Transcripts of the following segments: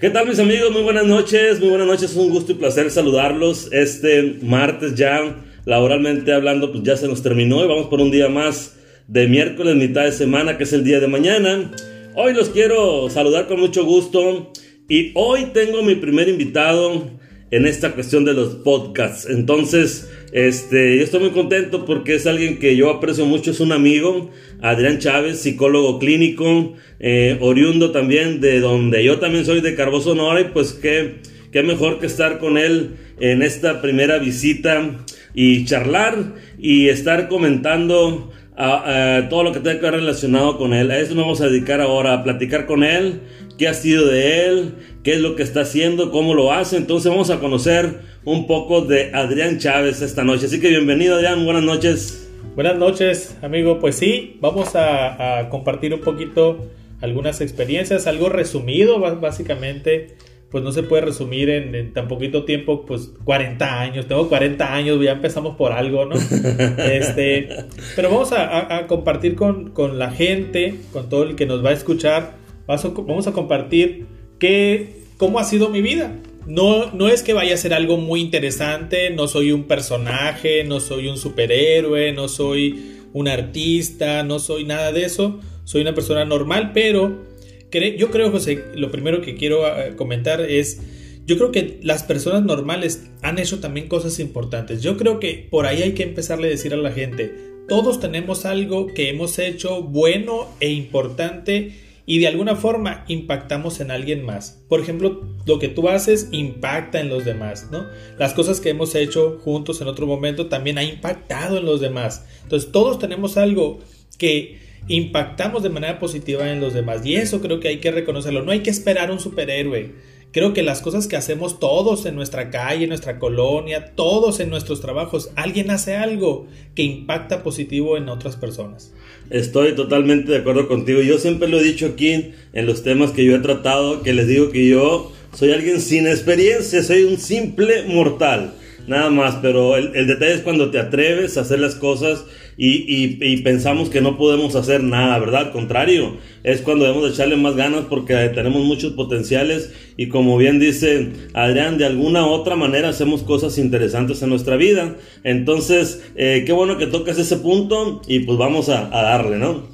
¿Qué tal mis amigos? Muy buenas noches, muy buenas noches, es un gusto y placer saludarlos este martes ya, laboralmente hablando, pues ya se nos terminó y vamos por un día más de miércoles, mitad de semana, que es el día de mañana. Hoy los quiero saludar con mucho gusto y hoy tengo mi primer invitado en esta cuestión de los podcasts. Entonces, este, yo estoy muy contento porque es alguien que yo aprecio mucho, es un amigo, Adrián Chávez, psicólogo clínico, eh, oriundo también de donde yo también soy de Carbó Sonora y pues qué, qué mejor que estar con él en esta primera visita y charlar y estar comentando todo lo que tenga que ver relacionado con él. A eso nos vamos a dedicar ahora, a platicar con él, qué ha sido de él, qué es lo que está haciendo, cómo lo hace. Entonces vamos a conocer un poco de Adrián Chávez esta noche. Así que bienvenido Adrián, buenas noches. Buenas noches, amigo. Pues sí, vamos a, compartir un poquito algunas experiencias, algo resumido básicamente. Pues no se puede resumir en, tan poquito tiempo, pues 40 años. Tengo 40 años, ya empezamos por algo, ¿no? este, pero vamos a, compartir con, con, la gente, con todo el que nos va a escuchar. Vamos a compartir qué, cómo ha sido mi vida. No, no es que vaya a ser algo muy interesante, no soy un personaje, no soy un superhéroe, no soy un artista, no soy nada de eso, soy una persona normal, pero yo creo, José, lo primero que quiero eh, comentar es, yo creo que las personas normales han hecho también cosas importantes. Yo creo que por ahí hay que empezarle a decir a la gente, todos tenemos algo que hemos hecho bueno e importante y de alguna forma impactamos en alguien más. Por ejemplo, lo que tú haces impacta en los demás, ¿no? Las cosas que hemos hecho juntos en otro momento también ha impactado en los demás. Entonces, todos tenemos algo que impactamos de manera positiva en los demás y eso creo que hay que reconocerlo. No hay que esperar un superhéroe. Creo que las cosas que hacemos todos en nuestra calle, en nuestra colonia, todos en nuestros trabajos, alguien hace algo que impacta positivo en otras personas. Estoy totalmente de acuerdo contigo. Yo siempre lo he dicho aquí en los temas que yo he tratado, que les digo que yo soy alguien sin experiencia, soy un simple mortal nada más, pero el, detalle es cuando te atreves a hacer las cosas y, pensamos que no podemos hacer nada, ¿verdad? Al contrario, es cuando debemos echarle más ganas porque tenemos muchos potenciales y como bien dice Adrián, de alguna u otra manera hacemos cosas interesantes en nuestra vida. Entonces, eh, qué bueno que tocas ese punto y pues vamos a, darle, ¿no?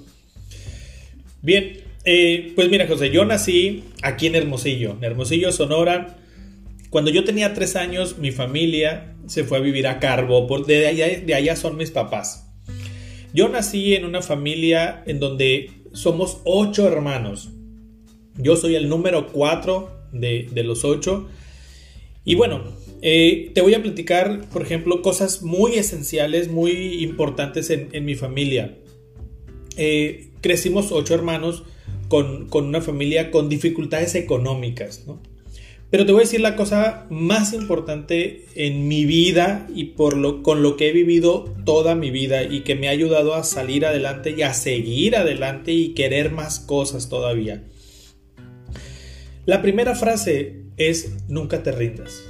Bien, eh, pues mira José, yo nací aquí en Hermosillo, en Hermosillo, Sonora. Cuando yo tenía tres años, mi familia se fue a vivir a Carbo, de allá, de allá son mis papás. Yo nací en una familia en donde somos ocho hermanos. Yo soy el número cuatro de, los ocho. Y bueno, eh, te voy a platicar, por ejemplo, cosas muy esenciales, muy importantes en, mi familia. Eh, crecimos ocho hermanos con, con, una familia con dificultades económicas, ¿no? Pero te voy a decir la cosa más importante en mi vida y por lo, con lo que he vivido toda mi vida y que me ha ayudado a salir adelante y a seguir adelante y querer más cosas todavía. La primera frase es nunca te rindas.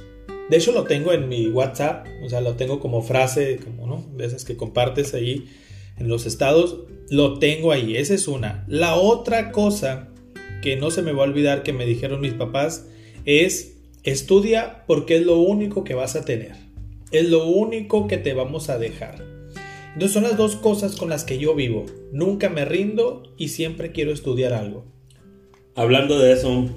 De hecho lo tengo en mi WhatsApp, o sea, lo tengo como frase, como no, de esas que compartes ahí en los estados, lo tengo ahí, esa es una. La otra cosa que no se me va a olvidar que me dijeron mis papás es estudia porque es lo único que vas a tener. Es lo único que te vamos a dejar. Entonces son las dos cosas con las que yo vivo. Nunca me rindo y siempre quiero estudiar algo. Hablando de eso.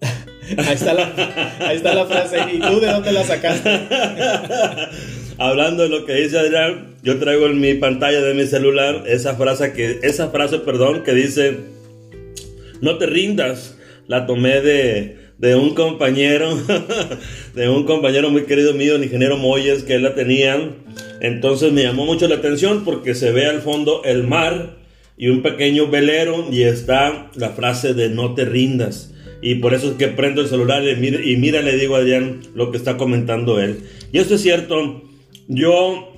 ahí, está la, frase. ¿Y tú de dónde la sacaste? Hablando de lo que dice Adrián, yo traigo en mi pantalla de mi celular esa frase que, esa frase, perdón, que dice, no te rindas, la tomé de, de un compañero, de un compañero muy querido mío, el ingeniero Moyes, que él la tenía. Entonces me llamó mucho la atención porque se ve al fondo el mar y un pequeño velero y está la frase de no te rindas. Y por eso es que prendo el celular y mira, y mira le digo a Adrián lo que está comentando él. Y esto es cierto, yo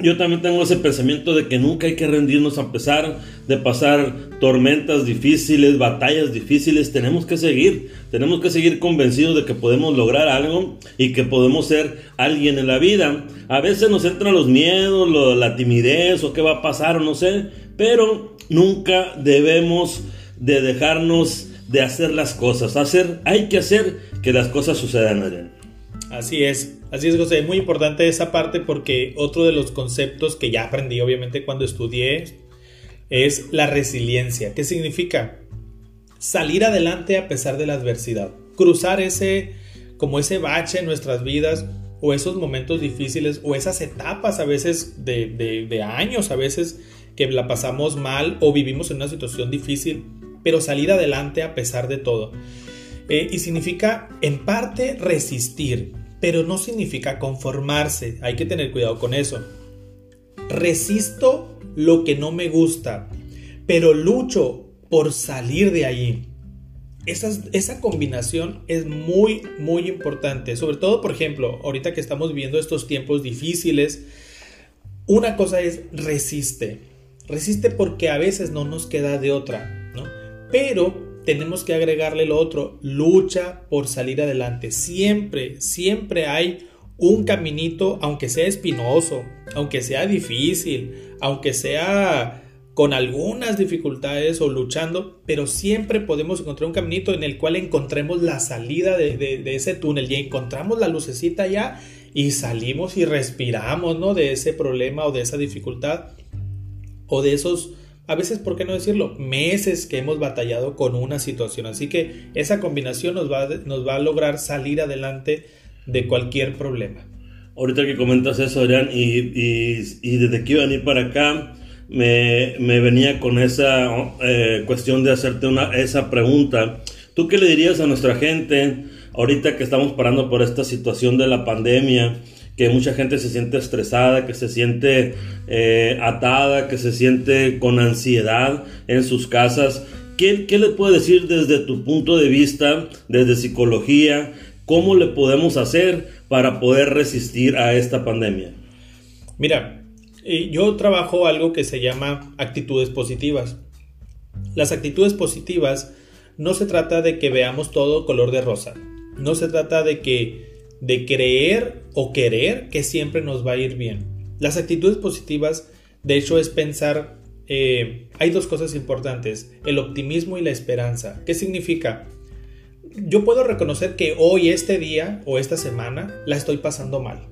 yo también tengo ese pensamiento de que nunca hay que rendirnos a pesar de pasar tormentas difíciles, batallas difíciles. Tenemos que seguir, tenemos que seguir convencidos de que podemos lograr algo y que podemos ser alguien en la vida. A veces nos entran los miedos, la timidez o qué va a pasar o no sé, pero nunca debemos de dejarnos de hacer las cosas. Hacer, hay que hacer que las cosas sucedan, Adrián. Así es, así es José, muy importante esa parte porque otro de los conceptos que ya aprendí obviamente cuando estudié es la resiliencia. ¿Qué significa? Salir adelante a pesar de la adversidad, cruzar ese como ese bache en nuestras vidas o esos momentos difíciles o esas etapas a veces de, años, a veces que la pasamos mal o vivimos en una situación difícil, pero salir adelante a pesar de todo. Eh, y significa en parte resistir, pero no significa conformarse. Hay que tener cuidado con eso. Resisto lo que no me gusta, pero lucho por salir de allí. Esa, esa, combinación es muy, muy importante. Sobre todo, por ejemplo, ahorita que estamos viviendo estos tiempos difíciles, una cosa es resiste. Resiste porque a veces no nos queda de otra, ¿no? Pero tenemos que agregarle lo otro, lucha por salir adelante. Siempre, siempre hay un caminito, aunque sea espinoso, aunque sea difícil, aunque sea con algunas dificultades o luchando, pero siempre podemos encontrar un caminito en el cual encontremos la salida de, ese túnel y encontramos la lucecita ya y salimos y respiramos, ¿no? De ese problema o de esa dificultad o de esos a veces, ¿por qué no decirlo? Meses que hemos batallado con una situación. Así que esa combinación nos va, nos va a lograr salir adelante de cualquier problema. Ahorita que comentas eso, Adrián, y, desde que iba a venir para acá, me, me venía con esa eh, cuestión de hacerte una, esa pregunta. ¿Tú qué le dirías a nuestra gente ahorita que estamos parando por esta situación de la pandemia? Que mucha gente se siente estresada, que se siente eh, atada, que se siente con ansiedad en sus casas. ¿Qué, ¿Qué le puedes decir desde tu punto de vista, desde psicología? ¿Cómo le podemos hacer para poder resistir a esta pandemia? Mira, eh, yo trabajo algo que se llama actitudes positivas. Las actitudes positivas no se trata de que veamos todo color de rosa. No se trata de que de creer o querer que siempre nos va a ir bien. Las actitudes positivas, de hecho, es pensar, eh, hay dos cosas importantes, el optimismo y la esperanza. ¿Qué significa? Yo puedo reconocer que hoy, este día o esta semana, la estoy pasando mal.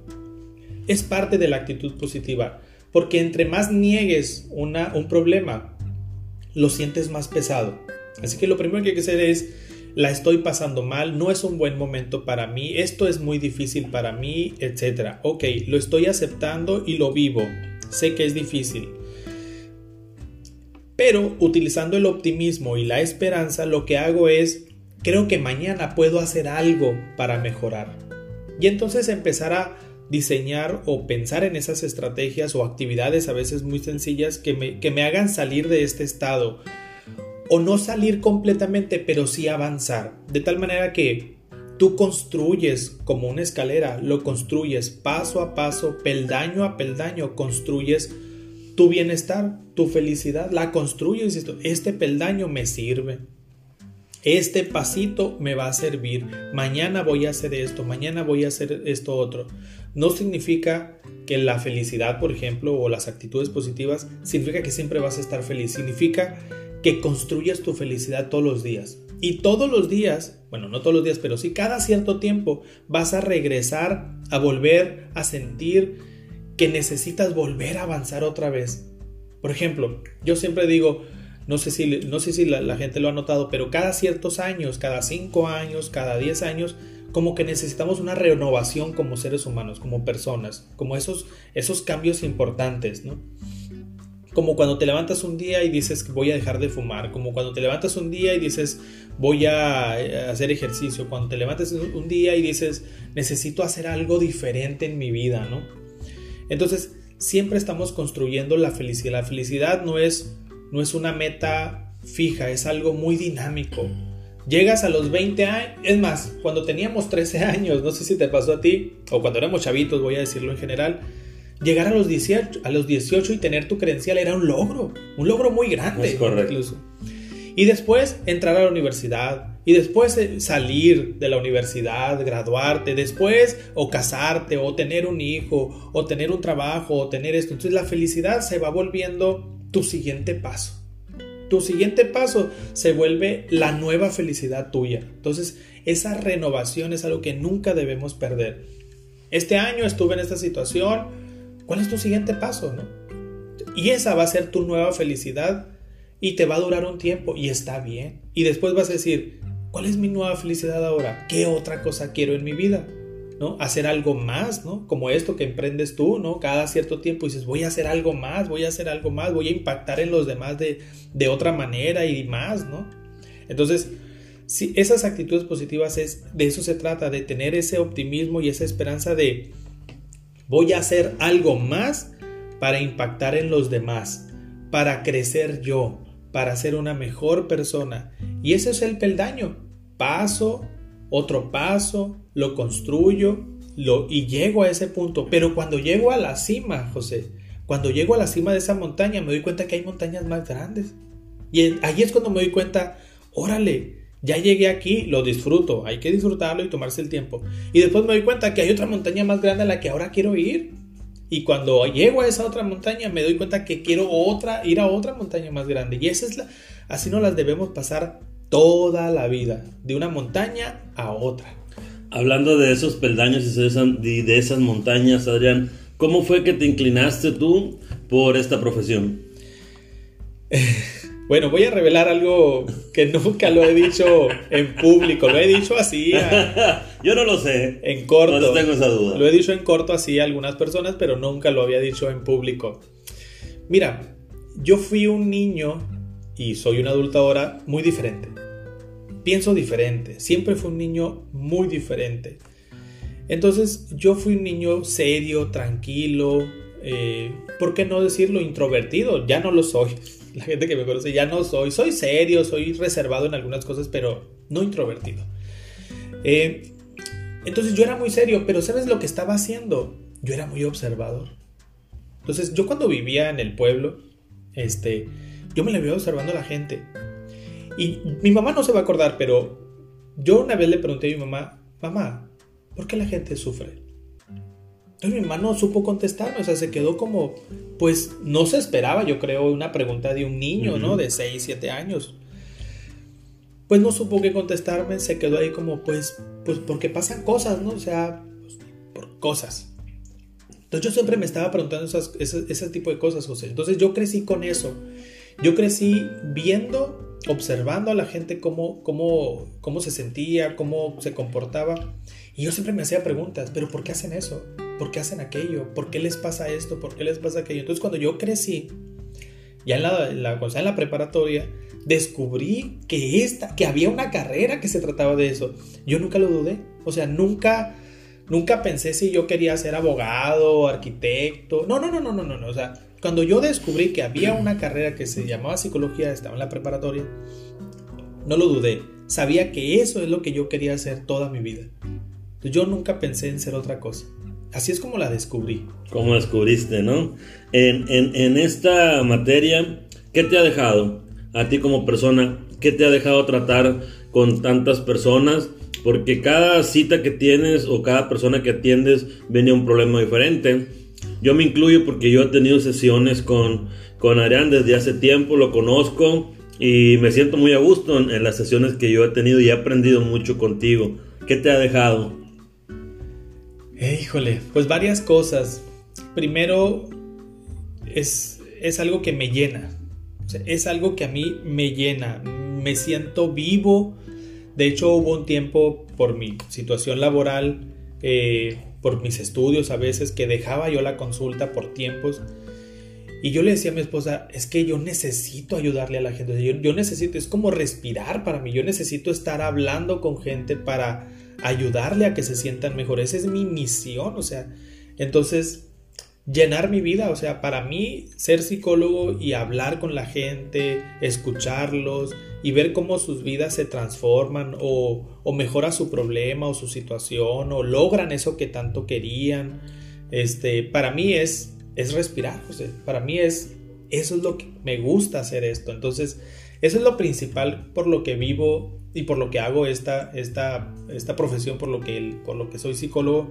Es parte de la actitud positiva, porque entre más niegues una, un problema, lo sientes más pesado. Así que lo primero que hay que hacer es la estoy pasando mal, no es un buen momento para mí, esto es muy difícil para mí, etc. Ok, lo estoy aceptando y lo vivo. Sé que es difícil. Pero utilizando el optimismo y la esperanza, lo que hago es, creo que mañana puedo hacer algo para mejorar. Y entonces empezar a diseñar o pensar en esas estrategias o actividades a veces muy sencillas que me, que me hagan salir de este estado o no salir completamente, pero sí avanzar. De tal manera que tú construyes como una escalera, lo construyes paso a paso, peldaño a peldaño, construyes tu bienestar, tu felicidad, la construyes. Este peldaño me sirve. Este pasito me va a servir. Mañana voy a hacer esto, mañana voy a hacer esto otro. No significa que la felicidad, por ejemplo, o las actitudes positivas, significa que siempre vas a estar feliz. Significa que construyas tu felicidad todos los días. Y todos los días, bueno, no todos los días, pero sí cada cierto tiempo vas a regresar a volver a sentir que necesitas volver a avanzar otra vez. Por ejemplo, yo siempre digo, no sé si, no sé si la, gente lo ha notado, pero cada ciertos años, cada cinco años, cada diez años, como que necesitamos una renovación como seres humanos, como personas, como esos, esos cambios importantes, ¿no? Como cuando te levantas un día y dices que voy a dejar de fumar, como cuando te levantas un día y dices voy a eh, hacer ejercicio, cuando te levantas un día y dices necesito hacer algo diferente en mi vida, ¿no? Entonces, siempre estamos construyendo la felicidad. La felicidad no es, no es una meta fija, es algo muy dinámico. Llegas a los 20 años, es más, cuando teníamos 13 años, no sé si te pasó a ti, o cuando éramos chavitos, voy a decirlo en general, llegar a los 18, a los 18 y tener tu credencial era un logro, un logro muy grande. Incluso. Y después entrar a la universidad, y después eh, salir de la universidad, graduarte, después o casarte, o tener un hijo, o tener un trabajo, o tener esto. Entonces la felicidad se va volviendo tu siguiente paso. tu siguiente paso se vuelve la nueva felicidad tuya. Entonces, esa renovación es algo que nunca debemos perder. Este año estuve en esta situación, ¿cuál es tu siguiente paso? No? Y esa va a ser tu nueva felicidad y te va a durar un tiempo y está bien. Y después vas a decir, ¿cuál es mi nueva felicidad ahora? ¿Qué otra cosa quiero en mi vida? ¿no? Hacer algo más, ¿no? Como esto que emprendes tú, ¿no? Cada cierto tiempo dices, voy a hacer algo más, voy a hacer algo más, voy a impactar en los demás de, de otra manera y más, ¿no? Entonces, si esas actitudes positivas es, de eso se trata, de tener ese optimismo y esa esperanza de, voy a hacer algo más para impactar en los demás, para crecer yo, para ser una mejor persona. Y ese es el peldaño. Paso, otro paso, lo construyo lo, y llego a ese punto. Pero cuando llego a la cima, José, cuando llego a la cima de esa montaña, me doy cuenta que hay montañas más grandes. Y ahí es cuando me doy cuenta, órale, ya llegué aquí, lo disfruto, hay que disfrutarlo y tomarse el tiempo. Y después me doy cuenta que hay otra montaña más grande a la que ahora quiero ir. Y cuando llego a esa otra montaña, me doy cuenta que quiero otra, ir a otra montaña más grande. Y esa es la, así no las debemos pasar toda la vida, de una montaña a otra. Hablando de esos peldaños y de esas montañas, Adrián, ¿cómo fue que te inclinaste tú por esta profesión? Bueno, voy a revelar algo que nunca lo he dicho en público, lo he dicho así. Yo no lo sé. En corto. No tengo esa duda. Lo he dicho en corto así a algunas personas, pero nunca lo había dicho en público. Mira, yo fui un niño y soy un adulto ahora muy diferente. Pienso diferente. Siempre fui un niño muy diferente. Entonces yo fui un niño serio, tranquilo, eh, ¿por qué no decirlo introvertido? Ya no lo soy la gente que me conoce ya no soy, soy serio, soy reservado en algunas cosas, pero no introvertido. Eh, entonces yo era muy serio, pero ¿sabes lo que estaba haciendo? Yo era muy observador. Entonces yo cuando vivía en el pueblo, este, yo me la veía observando a la gente. Y mi mamá no se va a acordar, pero yo una vez le pregunté a mi mamá, mamá, ¿por qué la gente sufre? Entonces mi mamá no supo contestarme, o sea, se quedó como, pues no se esperaba, yo creo, una pregunta de un niño, ¿no? De 6, 7 años. Pues no supo qué contestarme, se quedó ahí como, pues, pues porque pasan cosas, ¿no? O sea, pues, por cosas. Entonces yo siempre me estaba preguntando esas, ese, tipo de cosas, José. Entonces yo crecí con eso. Yo crecí viendo, observando a la gente cómo, cómo, cómo se sentía, cómo se comportaba. Y yo siempre me hacía preguntas, pero ¿por qué hacen eso? ¿Por qué hacen aquello? ¿Por qué les pasa esto? ¿Por qué les pasa aquello? Entonces cuando yo crecí, ya en la, en la, en la preparatoria, descubrí que, esta, que había una carrera que se trataba de eso. Yo nunca lo dudé. O sea, nunca, nunca pensé si yo quería ser abogado, arquitecto. No, no, no, no, no. no. O sea, cuando yo descubrí que había una carrera que se llamaba psicología, estaba en la preparatoria, no lo dudé. Sabía que eso es lo que yo quería hacer toda mi vida. Yo nunca pensé en ser otra cosa. Así es como la descubrí. Como descubriste, ¿no? En, en, esta materia, ¿qué te ha dejado a ti como persona? ¿Qué te ha dejado tratar con tantas personas? Porque cada cita que tienes o cada persona que atiendes viene un problema diferente. Yo me incluyo porque yo he tenido sesiones con, con Arián desde hace tiempo, lo conozco y me siento muy a gusto en, en las sesiones que yo he tenido y he aprendido mucho contigo. ¿Qué te ha dejado? Híjole, pues varias cosas. Primero, es, es algo que me llena. es algo que a mí me llena. Me siento vivo. De hecho, hubo un tiempo por mi situación laboral, eh, por mis estudios a veces, que dejaba yo la consulta por tiempos. Y yo le decía a mi esposa, es que yo necesito ayudarle a la gente. Yo necesito, es como respirar para mí. Yo necesito estar hablando con gente para ayudarle a que se sientan mejor. Esa es mi misión, o sea, entonces llenar mi vida, o sea, para mí ser psicólogo y hablar con la gente, escucharlos y ver cómo sus vidas se transforman o, o mejora su problema o su situación o logran eso que tanto querían, este, para mí es, es respirar, o sea, para mí es, eso es lo que me gusta hacer esto, entonces, eso es lo principal por lo que vivo y por lo que hago esta, esta, esta profesión, por lo, que, por lo que soy psicólogo,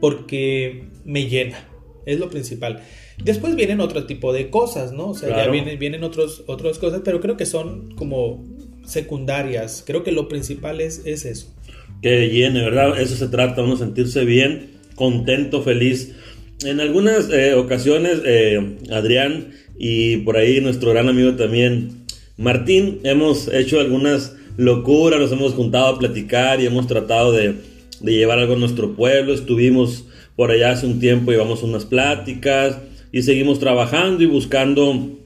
porque me llena, es lo principal. Después vienen otro tipo de cosas, ¿no? O sea, ya vienen, vienen otros, otras cosas, pero creo que son como secundarias. Creo que lo principal es, es eso. Que llene, ¿verdad? Eso se trata, uno sentirse bien, contento, feliz. En algunas eh, ocasiones, eh, Adrián y por ahí nuestro gran amigo también, Martín, hemos hecho algunas locuras, nos hemos juntado a platicar y hemos tratado de, llevar algo a nuestro pueblo. Estuvimos por allá hace un tiempo, llevamos unas pláticas y seguimos trabajando y buscando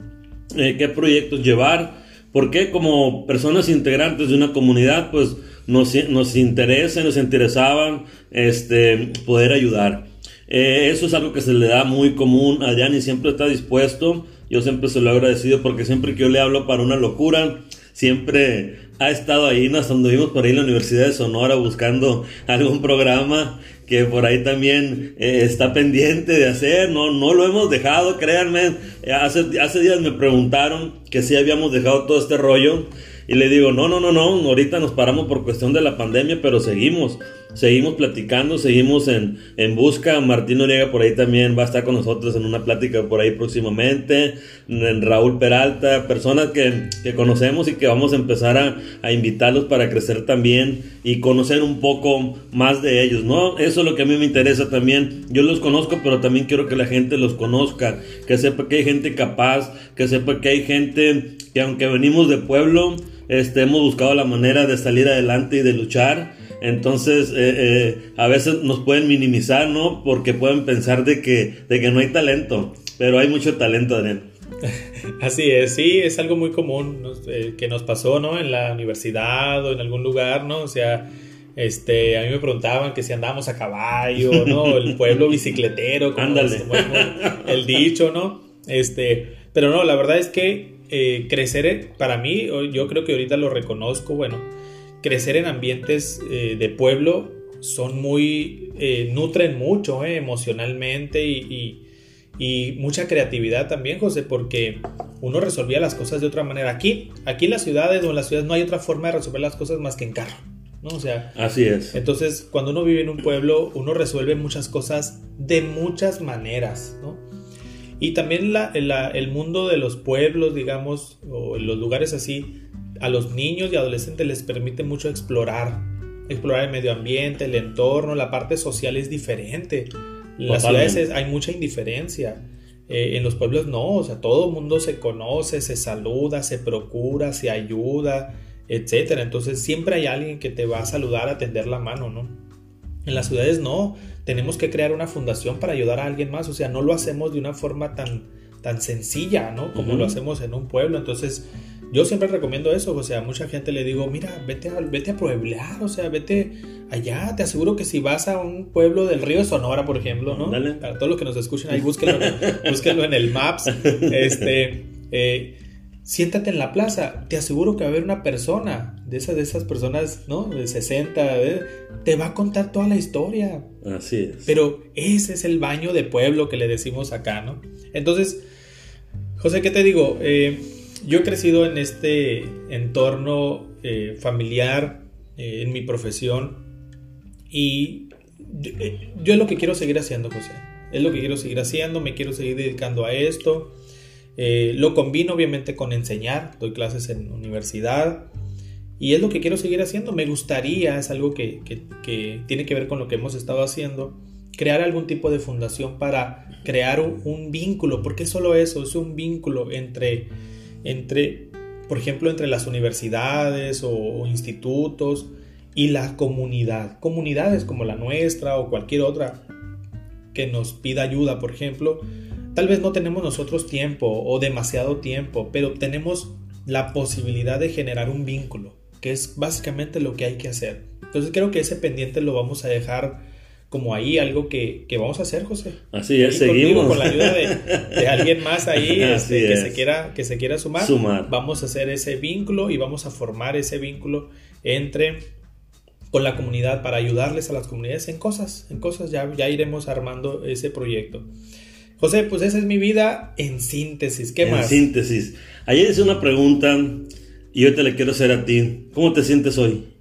eh, qué proyectos llevar. Porque como personas integrantes de una comunidad, pues nos, nos interesa, nos interesaba este, poder ayudar. Eh, eso es algo que se le da muy común a Adrián y siempre está dispuesto. Yo siempre se lo he agradecido porque siempre que yo le hablo para una locura, siempre ha estado ahí, nos anduvimos por ahí en la Universidad de Sonora buscando algún programa que por ahí también eh, está pendiente de hacer, no, no lo hemos dejado, créanme, hace, hace días me preguntaron que si habíamos dejado todo este rollo y le digo, no, no, no, no, ahorita nos paramos por cuestión de la pandemia, pero seguimos seguimos platicando, seguimos en, en busca. Martín Noriega por ahí también va a estar con nosotros en una plática por ahí próximamente. En Raúl Peralta, personas que, que conocemos y que vamos a empezar a, a, invitarlos para crecer también y conocer un poco más de ellos, ¿no? Eso es lo que a mí me interesa también. Yo los conozco, pero también quiero que la gente los conozca, que sepa que hay gente capaz, que sepa que hay gente que aunque venimos de pueblo, este, hemos buscado la manera de salir adelante y de luchar entonces, eh, eh, a veces nos pueden minimizar, ¿no? Porque pueden pensar de que, de que no hay talento, pero hay mucho talento, Adrián. Así es, sí, es algo muy común eh, que nos pasó, ¿no? En la universidad o en algún lugar, ¿no? O sea, este, a mí me preguntaban que si andábamos a caballo, ¿no? El pueblo bicicletero, como, Ándale. el dicho, ¿no? Este, pero no, la verdad es que crecer para mí, yo creo que ahorita lo reconozco, bueno, crecer en ambientes eh, de pueblo son muy, eh, nutren mucho eh, emocionalmente y, mucha creatividad también, José, porque uno resolvía las cosas de otra manera. Aquí, aquí en las ciudades o en las ciudades no hay otra forma de resolver las cosas más que en carro. ¿no? O sea, así es. Entonces, cuando uno vive en un pueblo, uno resuelve muchas cosas de muchas maneras, ¿no? Y también la, el mundo de los pueblos, digamos, o los lugares así, a los niños y adolescentes les permite mucho explorar, explorar el medio ambiente, el entorno, la parte social es diferente. En las ciudades hay mucha indiferencia. Eh, en los pueblos no, o sea, todo el mundo se conoce, se saluda, se procura, se ayuda, etc. Entonces siempre hay alguien que te va a saludar, a tender la mano, ¿no? En las ciudades no, tenemos que crear una fundación para ayudar a alguien más, o sea, no lo hacemos de una forma tan, tan sencilla, ¿no? Como lo hacemos en un pueblo. Entonces, yo siempre recomiendo eso, o sea, a mucha gente le digo, mira, vete a, vete a pueblear, o sea, vete allá, te aseguro que si vas a un pueblo del río Sonora, por ejemplo, ¿no? Para todos los que nos escuchen ahí, búsquenlo, búsquenlo en el Maps, este, eh, siéntate en la plaza, te aseguro que va a haber una persona, de esas, de esas personas, ¿no? De 60, te va a contar toda la historia. Así es. Pero ese es el baño de pueblo que le decimos acá, ¿no? Entonces, José, ¿qué te digo? Eh, yo he crecido en este entorno eh, familiar, eh, en mi profesión, y eh, yo, es lo que quiero seguir haciendo, José. Es lo que quiero seguir haciendo, me quiero seguir dedicando a esto. lo combino obviamente con enseñar, doy clases en universidad y es lo que quiero seguir haciendo. Me gustaría, es algo que, tiene que ver con lo que hemos estado haciendo, crear algún tipo de fundación para crear un vínculo, porque solo eso, es un vínculo entre entre, por ejemplo, entre las universidades o, institutos y la comunidad. Comunidades como la nuestra o cualquier otra que nos pida ayuda, por ejemplo. Tal vez no tenemos nosotros tiempo o demasiado tiempo, pero tenemos la posibilidad de generar un vínculo, que es básicamente lo que hay que hacer. Entonces creo que ese pendiente lo vamos a dejar como ahí algo que, vamos a hacer, José. Así es, seguimos. Con la ayuda de, alguien más ahí este, que, se quiera, que se quiera sumar, sumar. Vamos a hacer ese vínculo y vamos a formar ese vínculo entre con la comunidad para ayudarles a las comunidades en cosas, en cosas ya, ya iremos armando ese proyecto. José, pues esa es mi vida en síntesis. ¿Qué más? En síntesis. Ayer hice una pregunta y hoy te la quiero hacer a ti. ¿Cómo te sientes hoy?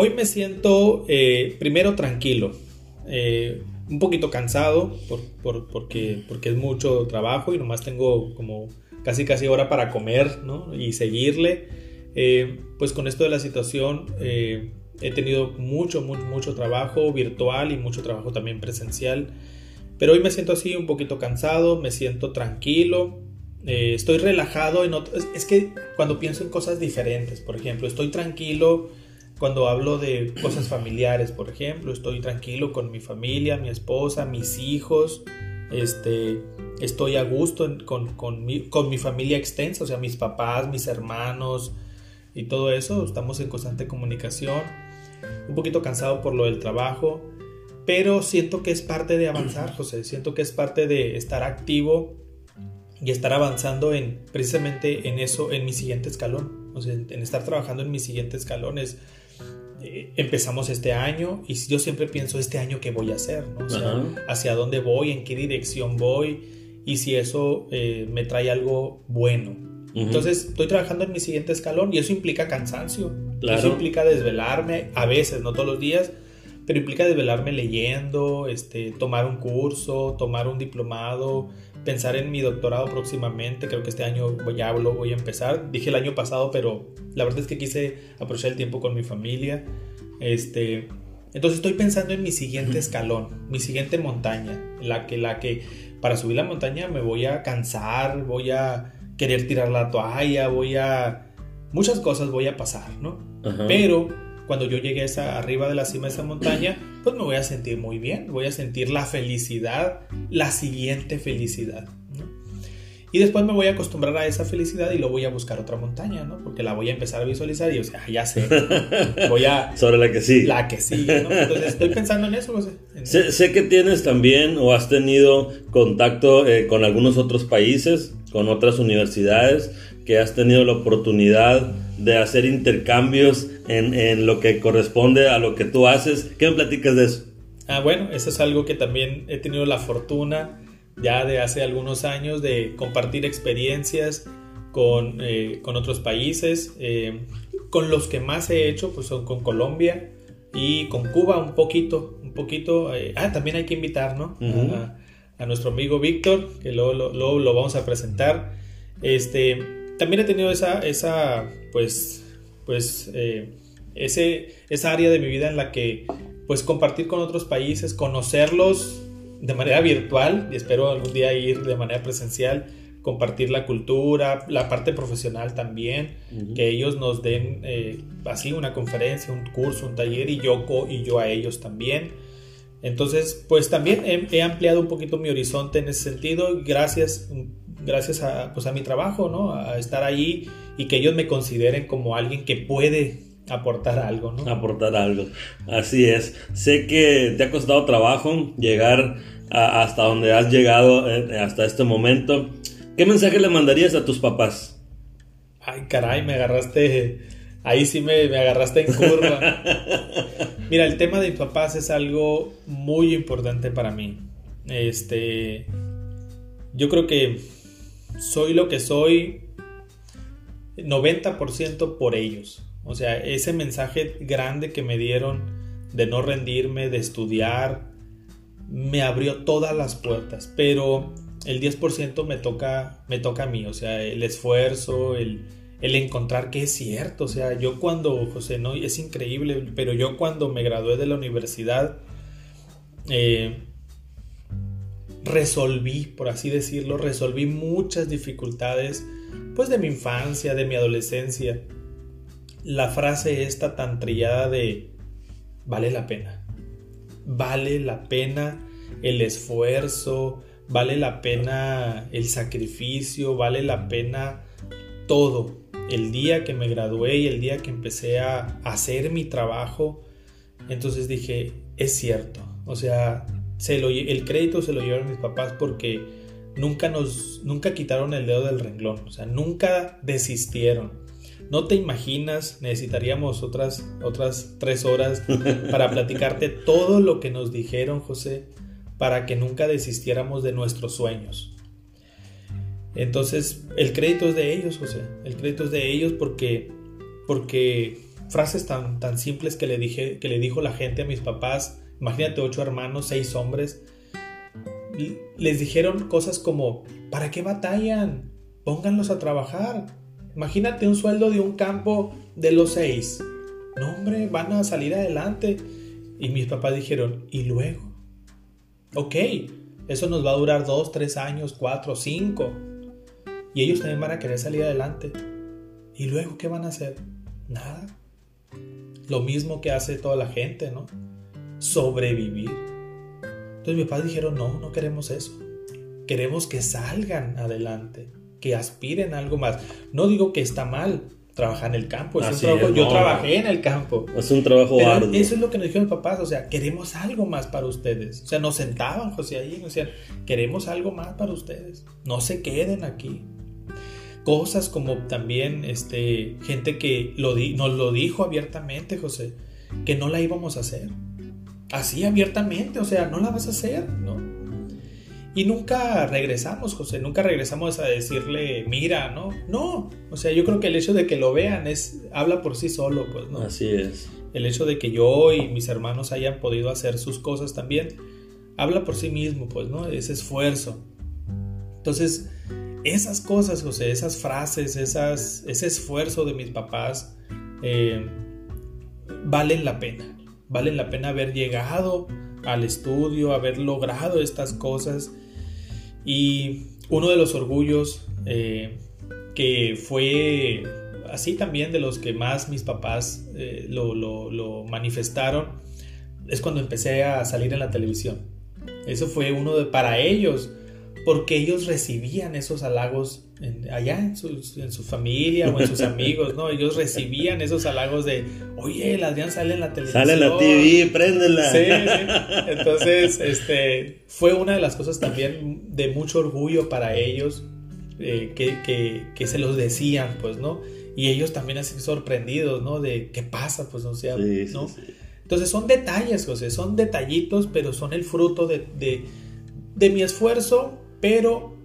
Hoy me siento eh, primero tranquilo. Eh, un poquito cansado por, porque, porque es mucho trabajo y nomás tengo como casi casi hora para comer ¿no? y seguirle. Eh, pues con esto de la situación he tenido mucho, mucho, mucho trabajo virtual y mucho trabajo también presencial. Pero hoy me siento así un poquito cansado, me siento tranquilo, estoy relajado en otro, es, que cuando pienso en cosas diferentes, por ejemplo, estoy tranquilo cuando hablo de cosas familiares, por ejemplo, estoy tranquilo con mi familia, mi esposa, mis hijos, este, estoy a gusto con, con, mi, con mi familia extensa, o sea, mis papás, mis hermanos y todo eso, estamos en constante comunicación, un poquito cansado por lo del trabajo, pero siento que es parte de avanzar, José, siento que es parte de estar activo y estar avanzando en precisamente en eso, en mi siguiente escalón, o sea, en estar trabajando en mis siguientes escalones. Eh, empezamos este año y yo siempre pienso este año qué voy a hacer, ¿no? o sea, hacia dónde voy, en qué dirección voy y si eso eh, me trae algo bueno. Entonces estoy trabajando en mi siguiente escalón y eso implica cansancio, eso implica desvelarme a veces, no todos los días, pero implica desvelarme leyendo, este, tomar un curso, tomar un diplomado, pensar en mi doctorado próximamente. Creo que este año ya lo voy a empezar. Dije el año pasado, pero la verdad es que quise aprovechar el tiempo con mi familia. Este, entonces estoy pensando en mi siguiente escalón, mi siguiente montaña, la que, la que para subir la montaña me voy a cansar, voy a querer tirar la toalla, voy a... Muchas cosas voy a pasar, ¿no? Pero cuando yo llegue a esa, arriba de la cima de esa montaña, pues me voy a sentir muy bien, voy a sentir la felicidad, la siguiente felicidad. Y después me voy a acostumbrar a esa felicidad y lo voy a buscar otra montaña, ¿no? Porque la voy a empezar a visualizar y, o sea, ya sé, voy a... Sobre la que sí. La que sí, ¿no? Entonces estoy pensando en eso, José. sé, sé, que tienes también o has tenido contacto eh, con algunos otros países, con otras universidades, que has tenido la oportunidad de hacer intercambios en, lo que corresponde a lo que tú haces. ¿Qué me platicas de eso? Ah, bueno, eso es algo que también he tenido la fortuna ya de hace algunos años de compartir experiencias con, eh, otros países. Eh, con los que más he hecho pues son con Colombia y con Cuba un poquito, un poquito. Eh, ah, también hay que invitar, ¿no? a, nuestro amigo Víctor, que luego lo, lo, vamos a presentar. Este, también he tenido esa, esa pues, pues, eh, ese, esa área de mi vida en la que, pues, compartir con otros países, conocerlos de manera virtual y espero algún día ir de manera presencial, compartir la cultura, la parte profesional también, que ellos nos den eh, así una conferencia, un curso, un taller y yo, y yo a ellos también. Entonces, pues también he, he ampliado un poquito mi horizonte en ese sentido, gracias gracias a, pues a mi trabajo, ¿no? A estar ahí y que ellos me consideren como alguien que puede aportar algo, ¿no? Aportar algo. Así es. Sé que te ha costado trabajo llegar hasta donde has llegado eh, hasta este momento. ¿Qué mensaje le mandarías a tus papás? Ay, caray, me agarraste. Ahí sí me, me agarraste en curva. Mira, el tema de mis papás es algo muy importante para mí. Este. Yo creo que soy lo que soy 90% por ellos. O sea, ese mensaje grande que me dieron de no rendirme, de estudiar, me abrió todas las puertas. Pero el 10% me toca, me toca a mí. O sea, el esfuerzo, el, encontrar que es cierto. O sea, yo cuando, José, no, es increíble, pero yo cuando me gradué de la universidad, eh, resolví, por así decirlo, resolví muchas dificultades, pues de mi infancia, de mi adolescencia. La frase esta tan trillada de vale la pena. Vale la pena el esfuerzo, vale la pena el sacrificio, vale la pena todo. El día que me gradué y el día que empecé a hacer mi trabajo, entonces dije, es cierto. O sea, el crédito se lo llevaron mis papás porque nunca nos, nunca quitaron el dedo del renglón, o sea, nunca desistieron. No te imaginas, necesitaríamos otras, otras tres horas para platicarte todo lo que nos dijeron, José, para que nunca desistiéramos de nuestros sueños. Entonces, el crédito es de ellos, José. El crédito es de ellos porque, porque frases tan, tan simples que le, dije, que le dijo la gente a mis papás imagínate ocho hermanos, seis hombres, les dijeron cosas como, ¿para qué batallan? Pónganlos a trabajar. Imagínate un sueldo de un campo de los seis. No, hombre, van a salir adelante. Y mis papás dijeron, ¿y luego? Ok, eso nos va a durar dos, tres años, cuatro, cinco. Y ellos también van a querer salir adelante. ¿Y luego qué van a hacer? Nada. Lo mismo que hace toda la gente, ¿no? Sobrevivir. Entonces mis padres dijeron, no, no queremos eso. Queremos que salgan adelante, que aspiren a algo más. No digo que está mal trabajar en el campo. Es un trabajo, yo trabajé en el campo. Es un trabajo arduo. Eso es lo que nos dijeron mis papás. O sea, queremos algo más para ustedes. O sea, nos sentaban, José, ahí. O sea, queremos algo más para ustedes. No se queden aquí cosas como también este, gente que lo nos lo dijo abiertamente, José, que no la íbamos a hacer. Así abiertamente, o sea, no la vas a hacer, ¿no? Y nunca regresamos, José, nunca regresamos a decirle, mira, ¿no? No, o sea, yo creo que el hecho de que lo vean es, habla por sí solo, pues, ¿no? Así es. El hecho de que yo y mis hermanos hayan podido hacer sus cosas también, habla por sí mismo, pues, ¿no? Ese esfuerzo. Entonces, esas cosas, José, esas frases, esas, ese esfuerzo de mis papás, eh, valen la pena. Valen la pena haber llegado al estudio, haber logrado estas cosas. Y uno de los orgullos eh, que fue así también de los que más mis papás eh, lo, lo, manifestaron es cuando empecé a salir en la televisión. Eso fue uno de, para ellos porque ellos recibían esos halagos allá en su, familia o en sus amigos, ¿no? Ellos recibían esos halagos de, oye, el Adrián sale en la televisión. Sale en la TV, préndela. Sí, sí. Entonces, este, fue una de las cosas también de mucho orgullo para ellos, eh, que, se los decían, pues, ¿no? Y ellos también así sorprendidos, ¿no? De qué pasa, pues, o sea, ¿no? Entonces son detalles, José, son detallitos, pero son el fruto de, de mi esfuerzo pero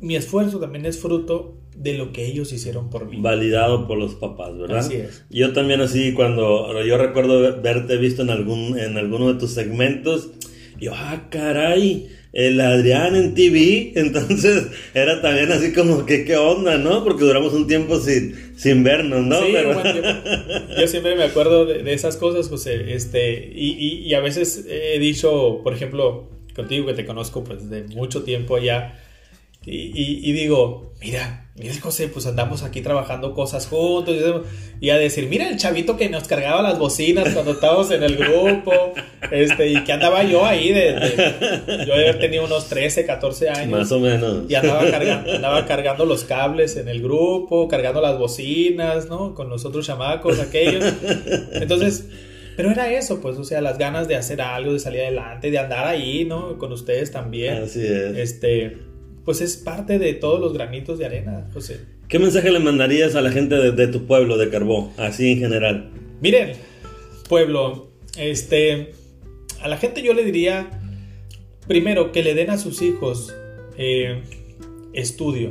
mi esfuerzo también es fruto de lo que ellos hicieron por mí. Validado por los papás, ¿verdad? Así es. Yo también así, cuando yo recuerdo verte visto en, algún, en alguno de tus segmentos, yo, ah, caray, el Adrián en TV, entonces era también así como que qué onda, ¿no? Porque duramos un tiempo sin, sin vernos, ¿no? Sí, yo, siempre me acuerdo de, esas cosas, José, este, y, y a veces he dicho, por ejemplo, contigo que te conozco pues de mucho tiempo ya. Y, digo, mira, mira José, pues andamos aquí trabajando cosas juntos. Y a decir, mira el chavito que nos cargaba las bocinas cuando estábamos en el grupo. Este, y que andaba yo ahí de, yo había tenido unos 13, 14 años. Más o menos. Y andaba cargando, andaba cargando los cables en el grupo, cargando las bocinas, ¿no? Con los otros chamacos, aquellos. Entonces, pero era eso, pues, o sea, las ganas de hacer algo, de salir adelante, de andar ahí, ¿no? Con ustedes también. Así es. Este, pues es parte de todos los granitos de arena, José. ¿Qué mensaje le mandarías a la gente de, tu pueblo, de Carbó, así en general? Miren, pueblo, este, a la gente yo le diría, primero, que le den a sus hijos eh, estudio.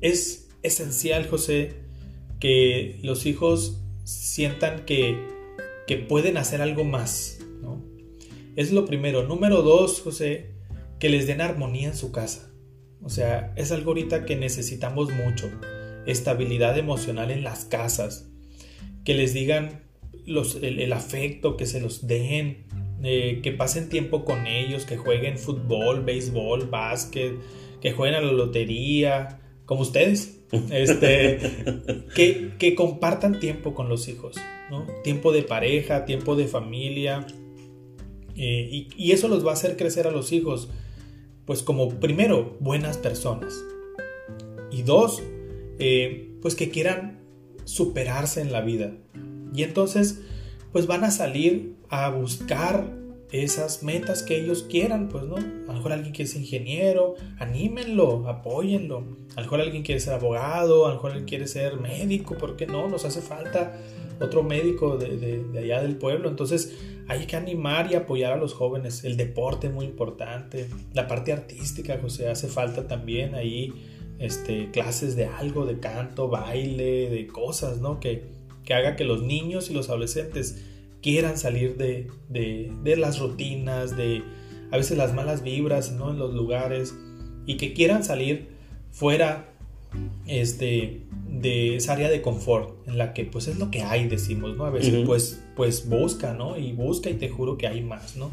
Es esencial, José, que los hijos sientan que que pueden hacer algo más, ¿no? Es lo primero. Número dos, José, que les den armonía en su casa. O sea, es algo ahorita que necesitamos mucho. Estabilidad emocional en las casas. Que les digan los, el, afecto, que se los den, eh, que pasen tiempo con ellos, que jueguen fútbol, béisbol, básquet, que jueguen a la lotería, como ustedes. Este, que, que compartan tiempo con los hijos. Tiempo de pareja, tiempo de familia. Eh, y, eso los va a hacer crecer a los hijos, pues como primero, buenas personas. Y dos, eh, pues que quieran superarse en la vida. Y entonces, pues van a salir a buscar esas metas que ellos quieran, pues, ¿no? A lo mejor alguien quiere ser ingeniero, anímenlo, apóyenlo. A lo mejor alguien quiere ser abogado, a lo mejor alguien quiere ser médico, ¿por qué no? Nos hace falta otro médico de, allá del pueblo. Entonces hay que animar y apoyar a los jóvenes. El deporte es muy importante. La parte artística, José, hace falta también ahí este, clases de algo, de canto, baile, de cosas, ¿no? Que, que haga que los niños y los adolescentes quieran salir de, de, de las rutinas, de a veces las malas vibras, ¿no? En los lugares y que quieran salir fuera este, de esa área de confort en la que pues es lo que hay, decimos, ¿no? A veces pues, pues busca, ¿no? Y busca y te juro que hay más, ¿no?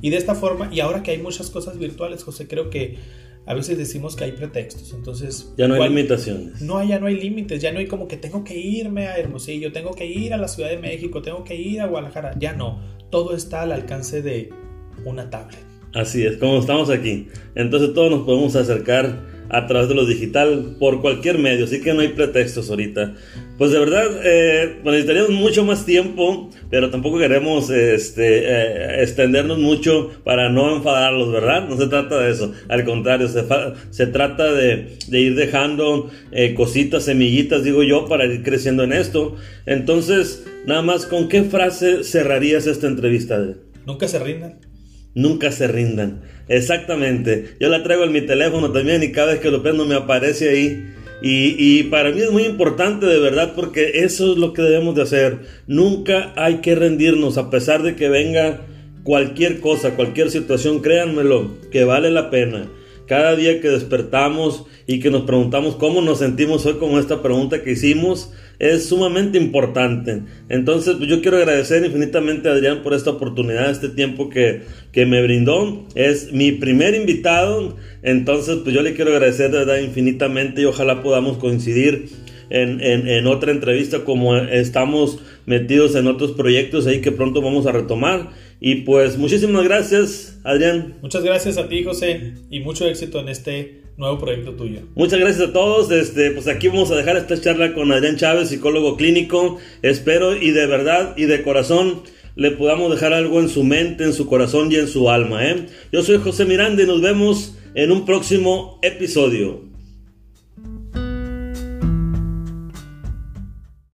Y de esta forma, y ahora que hay muchas cosas virtuales, José, creo que a veces decimos que hay pretextos, entonces... Ya no hay limitaciones. No, ya no hay límites, ya no hay como que tengo que irme a Hermosillo, tengo que ir a la Ciudad de México, tengo que ir a Guadalajara, ya no, todo está al alcance de una tablet. Así es, como estamos aquí. Entonces todos nos podemos acercar a través de lo digital por cualquier medio, así que no hay pretextos ahorita. Pues de verdad, eh, necesitaríamos mucho más tiempo, pero tampoco queremos este, eh, extendernos mucho para no enfadarlos, ¿verdad? No se trata de eso, al contrario, se, se trata de, de, ir dejando eh, cositas, semillitas, digo yo, para ir creciendo en esto. Entonces, nada más, ¿con qué frase cerrarías esta entrevista? Nunca se rindan nunca se rindan. Exactamente. Yo la traigo en mi teléfono también y cada vez que lo prendo me aparece ahí. Y, y, para mí es muy importante de verdad porque eso es lo que debemos de hacer. Nunca hay que rendirnos a pesar de que venga cualquier cosa, cualquier situación, créanmelo, que vale la pena. Cada día que despertamos y que nos preguntamos cómo nos sentimos hoy con esta pregunta que hicimos, es sumamente importante. Entonces, pues yo quiero agradecer infinitamente a Adrián por esta oportunidad, este tiempo que, que me brindó. Es mi primer invitado, entonces pues yo le quiero agradecer de verdad infinitamente y ojalá podamos coincidir en, en, en, otra entrevista como estamos metidos en otros proyectos ahí que pronto vamos a retomar. Y pues muchísimas gracias, Adrián. Muchas gracias a ti, José, y mucho éxito en este nuevo proyecto tuyo. Muchas gracias a todos. Este, pues aquí vamos a dejar esta charla con Adrián Chávez, psicólogo clínico. Espero y de verdad y de corazón le podamos dejar algo en su mente, en su corazón y en su alma. ¿eh? Yo soy José Miranda y nos vemos en un próximo episodio.